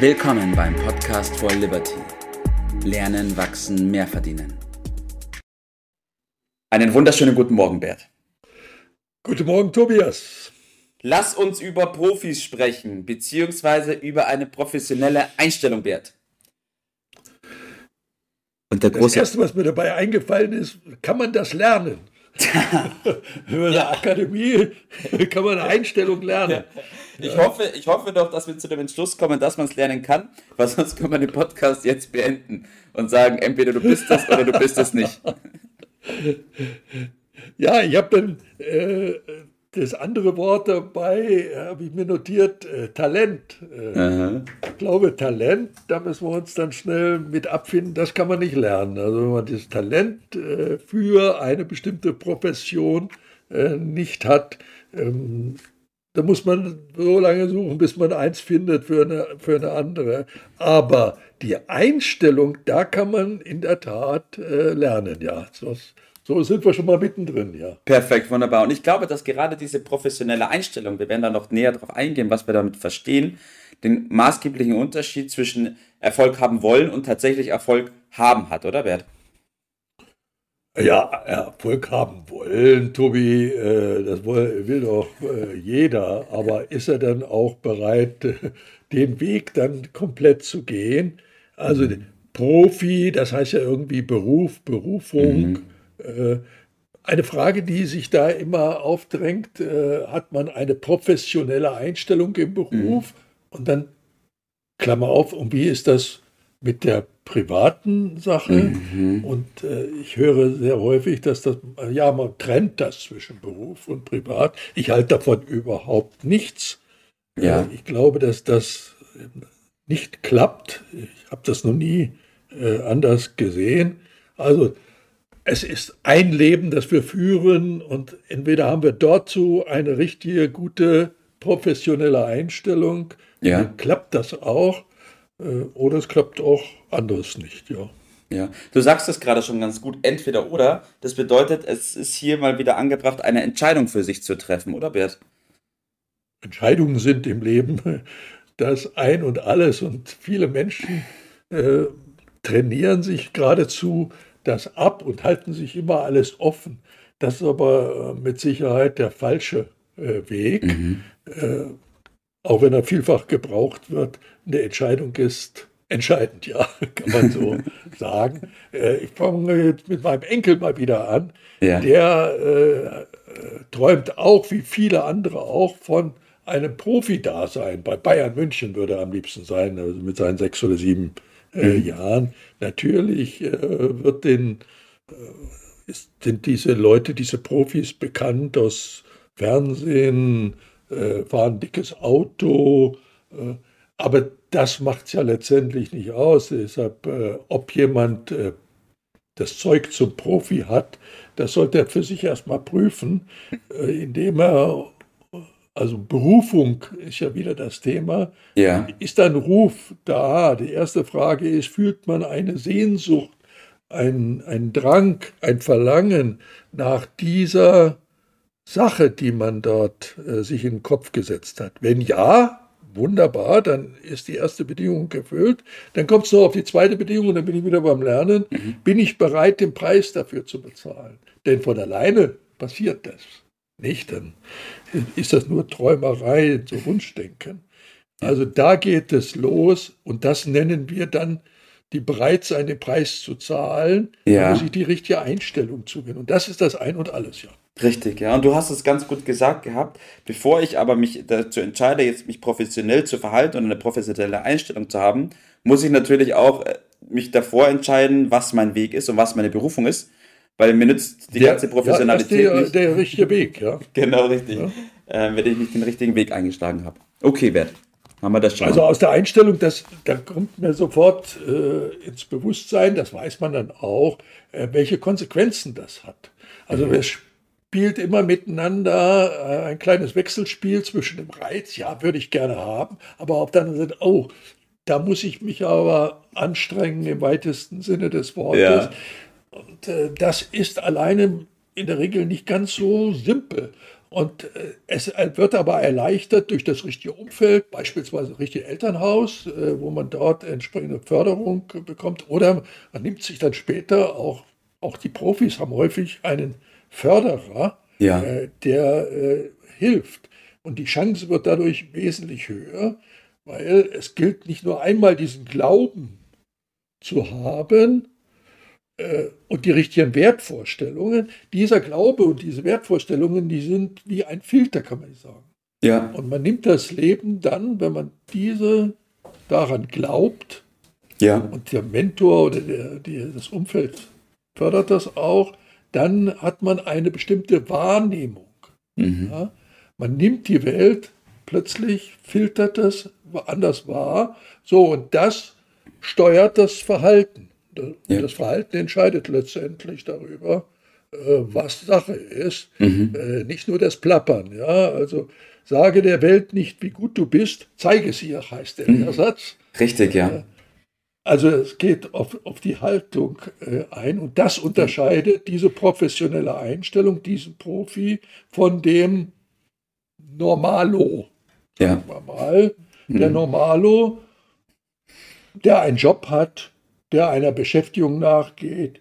Willkommen beim Podcast for Liberty. Lernen, wachsen, mehr verdienen. Einen wunderschönen guten Morgen, Bert. Guten Morgen, Tobias. Lass uns über Profis sprechen, beziehungsweise über eine professionelle Einstellung, Bert. Und der große das Erste, was mir dabei eingefallen ist, kann man das lernen? Über ja. Akademie kann man eine Einstellung lernen. Ich, ja. hoffe, ich hoffe doch, dass wir zu dem Entschluss kommen, dass man es lernen kann, weil sonst können wir den Podcast jetzt beenden und sagen, entweder du bist das oder du bist es nicht. Ja, ich habe dann äh, das andere Wort dabei, habe ich mir notiert, äh, Talent. Äh, ich glaube, Talent, da müssen wir uns dann schnell mit abfinden, das kann man nicht lernen. Also wenn man das Talent äh, für eine bestimmte Profession äh, nicht hat, ähm, da muss man so lange suchen, bis man eins findet für eine, für eine andere. Aber die Einstellung, da kann man in der Tat äh, lernen, ja. Das, so sind wir schon mal mittendrin, ja. Perfekt, wunderbar. Und ich glaube, dass gerade diese professionelle Einstellung, wir werden da noch näher drauf eingehen, was wir damit verstehen, den maßgeblichen Unterschied zwischen Erfolg haben wollen und tatsächlich Erfolg haben hat, oder Bert? Ja, Erfolg haben wollen, Tobi, äh, das will doch äh, jeder, aber ist er dann auch bereit, den Weg dann komplett zu gehen? Also mhm. Profi, das heißt ja irgendwie Beruf, Berufung. Mhm eine Frage, die sich da immer aufdrängt, äh, hat man eine professionelle Einstellung im Beruf? Mhm. Und dann, Klammer auf, und wie ist das mit der privaten Sache? Mhm. Und äh, ich höre sehr häufig, dass das, ja, man trennt das zwischen Beruf und Privat. Ich halte davon überhaupt nichts. Ja. ich glaube, dass das nicht klappt. Ich habe das noch nie anders gesehen. Also es ist ein Leben, das wir führen und entweder haben wir dazu eine richtige, gute, professionelle Einstellung, ja. dann klappt das auch, äh, oder es klappt auch anderes nicht, ja. Ja, du sagst es gerade schon ganz gut, entweder oder. Das bedeutet, es ist hier mal wieder angebracht, eine Entscheidung für sich zu treffen, oder Bert? Entscheidungen sind im Leben das Ein und alles und viele Menschen äh, trainieren sich geradezu das ab und halten sich immer alles offen. Das ist aber äh, mit Sicherheit der falsche äh, Weg, mhm. äh, auch wenn er vielfach gebraucht wird. Eine Entscheidung ist entscheidend, ja, kann man so sagen. Äh, ich fange jetzt mit meinem Enkel mal wieder an. Ja. Der äh, träumt auch, wie viele andere auch, von einem Profi-Dasein. Bei Bayern München würde er am liebsten sein, also mit seinen sechs oder sieben äh. Jahren. Natürlich äh, wird den, äh, sind diese Leute, diese Profis bekannt aus Fernsehen, äh, fahren dickes Auto, äh, aber das macht es ja letztendlich nicht aus. Deshalb, äh, ob jemand das Zeug zum Profi hat, das sollte er für sich erstmal prüfen, indem er also Berufung ist ja wieder das Thema. Ja. Ist ein Ruf da? Die erste Frage ist, fühlt man eine Sehnsucht, ein, ein Drang, ein Verlangen nach dieser Sache, die man dort äh, sich in den Kopf gesetzt hat? Wenn ja, wunderbar, dann ist die erste Bedingung erfüllt. Dann kommt es noch auf die zweite Bedingung, dann bin ich wieder beim Lernen. Mhm. Bin ich bereit, den Preis dafür zu bezahlen? Denn von alleine passiert das nicht. Dann ist das nur Träumerei, so Wunschdenken. Also da geht es los und das nennen wir dann die bereit sein, den Preis zu zahlen, ja. muss ich die richtige Einstellung zugehen. Und das ist das Ein und Alles, ja. Richtig, ja. Und du hast es ganz gut gesagt gehabt. Bevor ich aber mich dazu entscheide, jetzt mich professionell zu verhalten und eine professionelle Einstellung zu haben, muss ich natürlich auch äh, mich davor entscheiden, was mein Weg ist und was meine Berufung ist. Weil mir nützt die der, ganze Professionalität ja, das ist der, der richtige Weg, ja. genau, richtig. Ja. Äh, wenn ich nicht den richtigen Weg eingeschlagen habe. Okay, Bert. Haben wir das schon. Also aus der Einstellung, das, da kommt mir sofort äh, ins Bewusstsein, das weiß man dann auch, äh, welche Konsequenzen das hat. Also mhm. es spielt immer miteinander äh, ein kleines Wechselspiel zwischen dem Reiz, ja, würde ich gerne haben, aber auf der anderen Seite, oh, da muss ich mich aber anstrengen im weitesten Sinne des Wortes. Ja. Und äh, das ist alleine in der Regel nicht ganz so simpel. Und äh, es wird aber erleichtert durch das richtige Umfeld, beispielsweise das richtige Elternhaus, äh, wo man dort entsprechende Förderung bekommt. Oder man nimmt sich dann später auch, auch die Profis haben häufig einen Förderer, ja. Äh, der hilft. Und die Chance wird dadurch wesentlich höher, weil es gilt nicht nur einmal diesen Glauben zu haben, äh, und die richtigen Wertvorstellungen, dieser Glaube und diese Wertvorstellungen, die sind wie ein Filter, kann man sagen. Ja. Und man nimmt das Leben dann, wenn man diese daran glaubt, ja. und der Mentor oder der, der, das Umfeld fördert das auch, dann hat man eine bestimmte Wahrnehmung. Mhm. Ja? Man nimmt die Welt plötzlich, filtert das anders wahr, so und das steuert das Verhalten. Ja. Das Verhalten entscheidet letztendlich darüber, äh, was Sache ist. Mhm. Äh, nicht nur das Plappern. Ja? Also sage der Welt nicht, wie gut du bist, zeige es ihr, heißt der mhm. Satz. Richtig, ja. Äh, also es geht auf, auf die Haltung ein und das unterscheidet diese professionelle Einstellung, diesen Profi von dem Normalo. Sagen ja. wir mal. Der mhm. Normalo, der einen Job hat, der einer Beschäftigung nachgeht,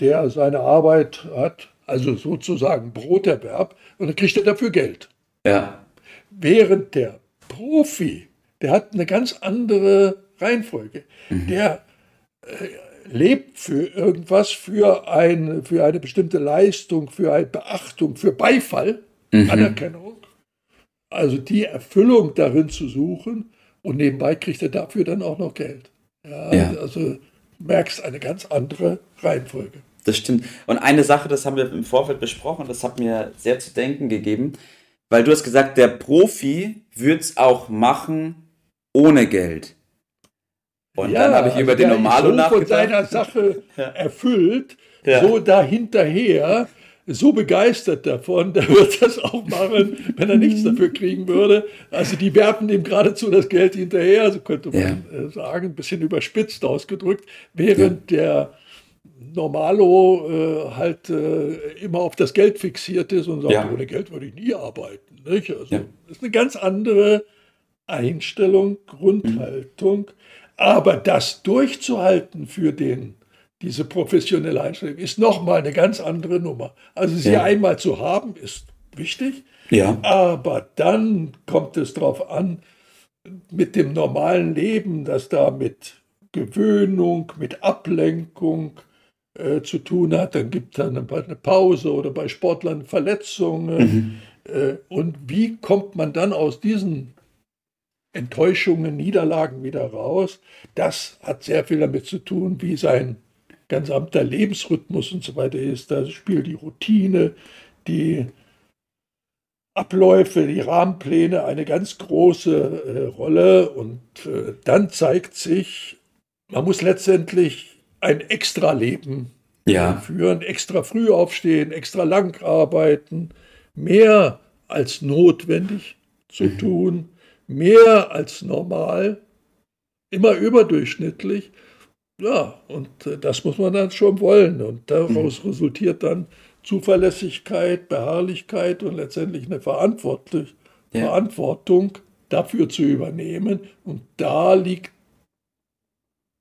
der seine Arbeit hat, also sozusagen Broterwerb, und dann kriegt er dafür Geld. Ja. Während der Profi, der hat eine ganz andere Reihenfolge. Mhm. Der äh, lebt für irgendwas, für, ein, für eine bestimmte Leistung, für eine Beachtung, für Beifall, mhm. Anerkennung. Also die Erfüllung darin zu suchen und nebenbei kriegt er dafür dann auch noch Geld. Ja, ja. Also merkst eine ganz andere Reihenfolge. Das stimmt. Und eine Sache, das haben wir im Vorfeld besprochen, das hat mir sehr zu denken gegeben, weil du hast gesagt, der Profi würde es auch machen ohne Geld. Und ja, dann habe ich also über den Normalo so nachgedacht. von seiner Sache erfüllt, ja. so dahinterher so begeistert davon, der wird das auch machen, wenn er nichts dafür kriegen würde. Also die werfen ihm geradezu das Geld hinterher, so könnte man ja. Äh, sagen, ein bisschen überspitzt ausgedrückt, während ja. der Normalo äh, halt äh, immer auf das Geld fixiert ist und sagt, ja. ohne Geld würde ich nie arbeiten. Nicht? Also das ist eine ganz andere Einstellung, Grundhaltung. Mhm. Aber das durchzuhalten für den diese professionelle Einstellung ist nochmal eine ganz andere Nummer. Also sie ja. einmal zu haben, ist wichtig. Ja. Aber dann kommt es darauf an, mit dem normalen Leben, das da mit Gewöhnung, mit Ablenkung äh, zu tun hat. Dann gibt es dann eine Pause oder bei Sportlern Verletzungen. Mhm. Äh, und wie kommt man dann aus diesen Enttäuschungen, Niederlagen wieder raus? Das hat sehr viel damit zu tun, wie sein ganz amter Lebensrhythmus und so weiter ist. Da spielt die Routine, die Abläufe, die Rahmenpläne eine ganz große äh, Rolle. Und äh, dann zeigt sich, man muss letztendlich ein Extra-Leben ja. führen, extra früh aufstehen, extra lang arbeiten, mehr als notwendig zu mhm. tun, mehr als normal, immer überdurchschnittlich. Ja, und äh, das muss man dann schon wollen. Und daraus mhm. resultiert dann Zuverlässigkeit, Beharrlichkeit und letztendlich eine Verantwortung, ja. Verantwortung dafür zu übernehmen. Und da liegt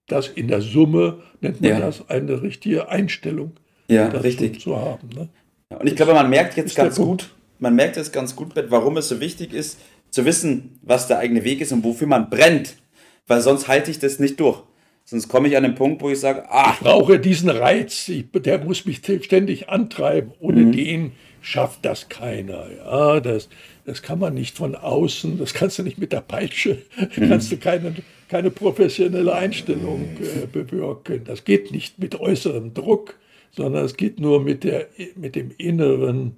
das in der Summe, nennt man ja. das, eine richtige Einstellung ja, richtig. zu haben. Ne? Und ich glaube, man merkt jetzt ganz gut, man merkt jetzt ganz gut, warum es so wichtig ist, zu wissen, was der eigene Weg ist und wofür man brennt. Weil sonst halte ich das nicht durch. Sonst komme ich an den Punkt, wo ich sage, ah. Ich brauche diesen Reiz, ich, der muss mich ständig antreiben. Ohne mhm. den schafft das keiner. Ja, das, das kann man nicht von außen, das kannst du nicht mit der Peitsche, mhm. kannst du keine, keine professionelle Einstellung äh, bewirken. Das geht nicht mit äußerem Druck, sondern es geht nur mit, der, mit dem inneren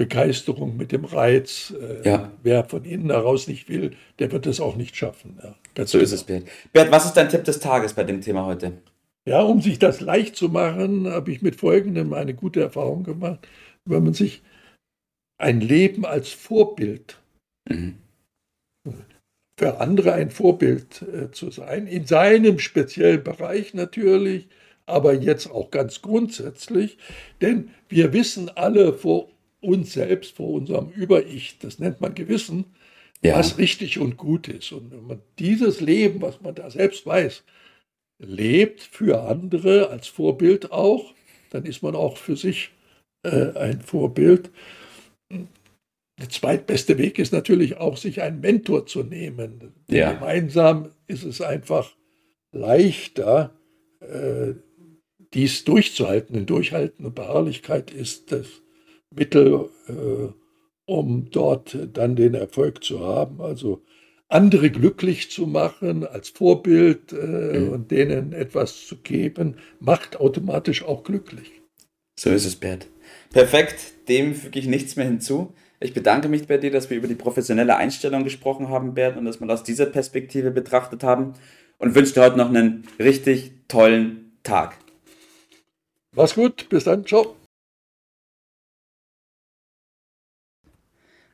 Begeisterung, mit dem Reiz. Äh, ja. Wer von innen heraus nicht will, der wird es auch nicht schaffen. Ja, so genau. ist es, Bert. Bert, was ist dein Tipp des Tages bei dem Thema heute? Ja, um sich das leicht zu machen, habe ich mit Folgendem eine gute Erfahrung gemacht. Wenn man sich ein Leben als Vorbild, mhm. für andere ein Vorbild äh, zu sein, in seinem speziellen Bereich natürlich, aber jetzt auch ganz grundsätzlich, denn wir wissen alle, vor uns selbst, vor unserem Über-Ich, das nennt man Gewissen, ja. was richtig und gut ist. Und wenn man dieses Leben, was man da selbst weiß, lebt für andere als Vorbild auch, dann ist man auch für sich äh, ein Vorbild. Der zweitbeste Weg ist natürlich auch, sich einen Mentor zu nehmen. Ja. Gemeinsam ist es einfach leichter, äh, dies durchzuhalten. Denn Durchhalten und Beharrlichkeit ist das Mittel, äh, um dort dann den Erfolg zu haben. Also andere glücklich zu machen als Vorbild äh, mhm. und denen etwas zu geben, macht automatisch auch glücklich. So ist es, Bert. Perfekt, dem füge ich nichts mehr hinzu. Ich bedanke mich bei dir, dass wir über die professionelle Einstellung gesprochen haben, Bert, und dass wir aus dieser Perspektive betrachtet haben und wünsche dir heute noch einen richtig tollen Tag. Mach's gut, bis dann, ciao.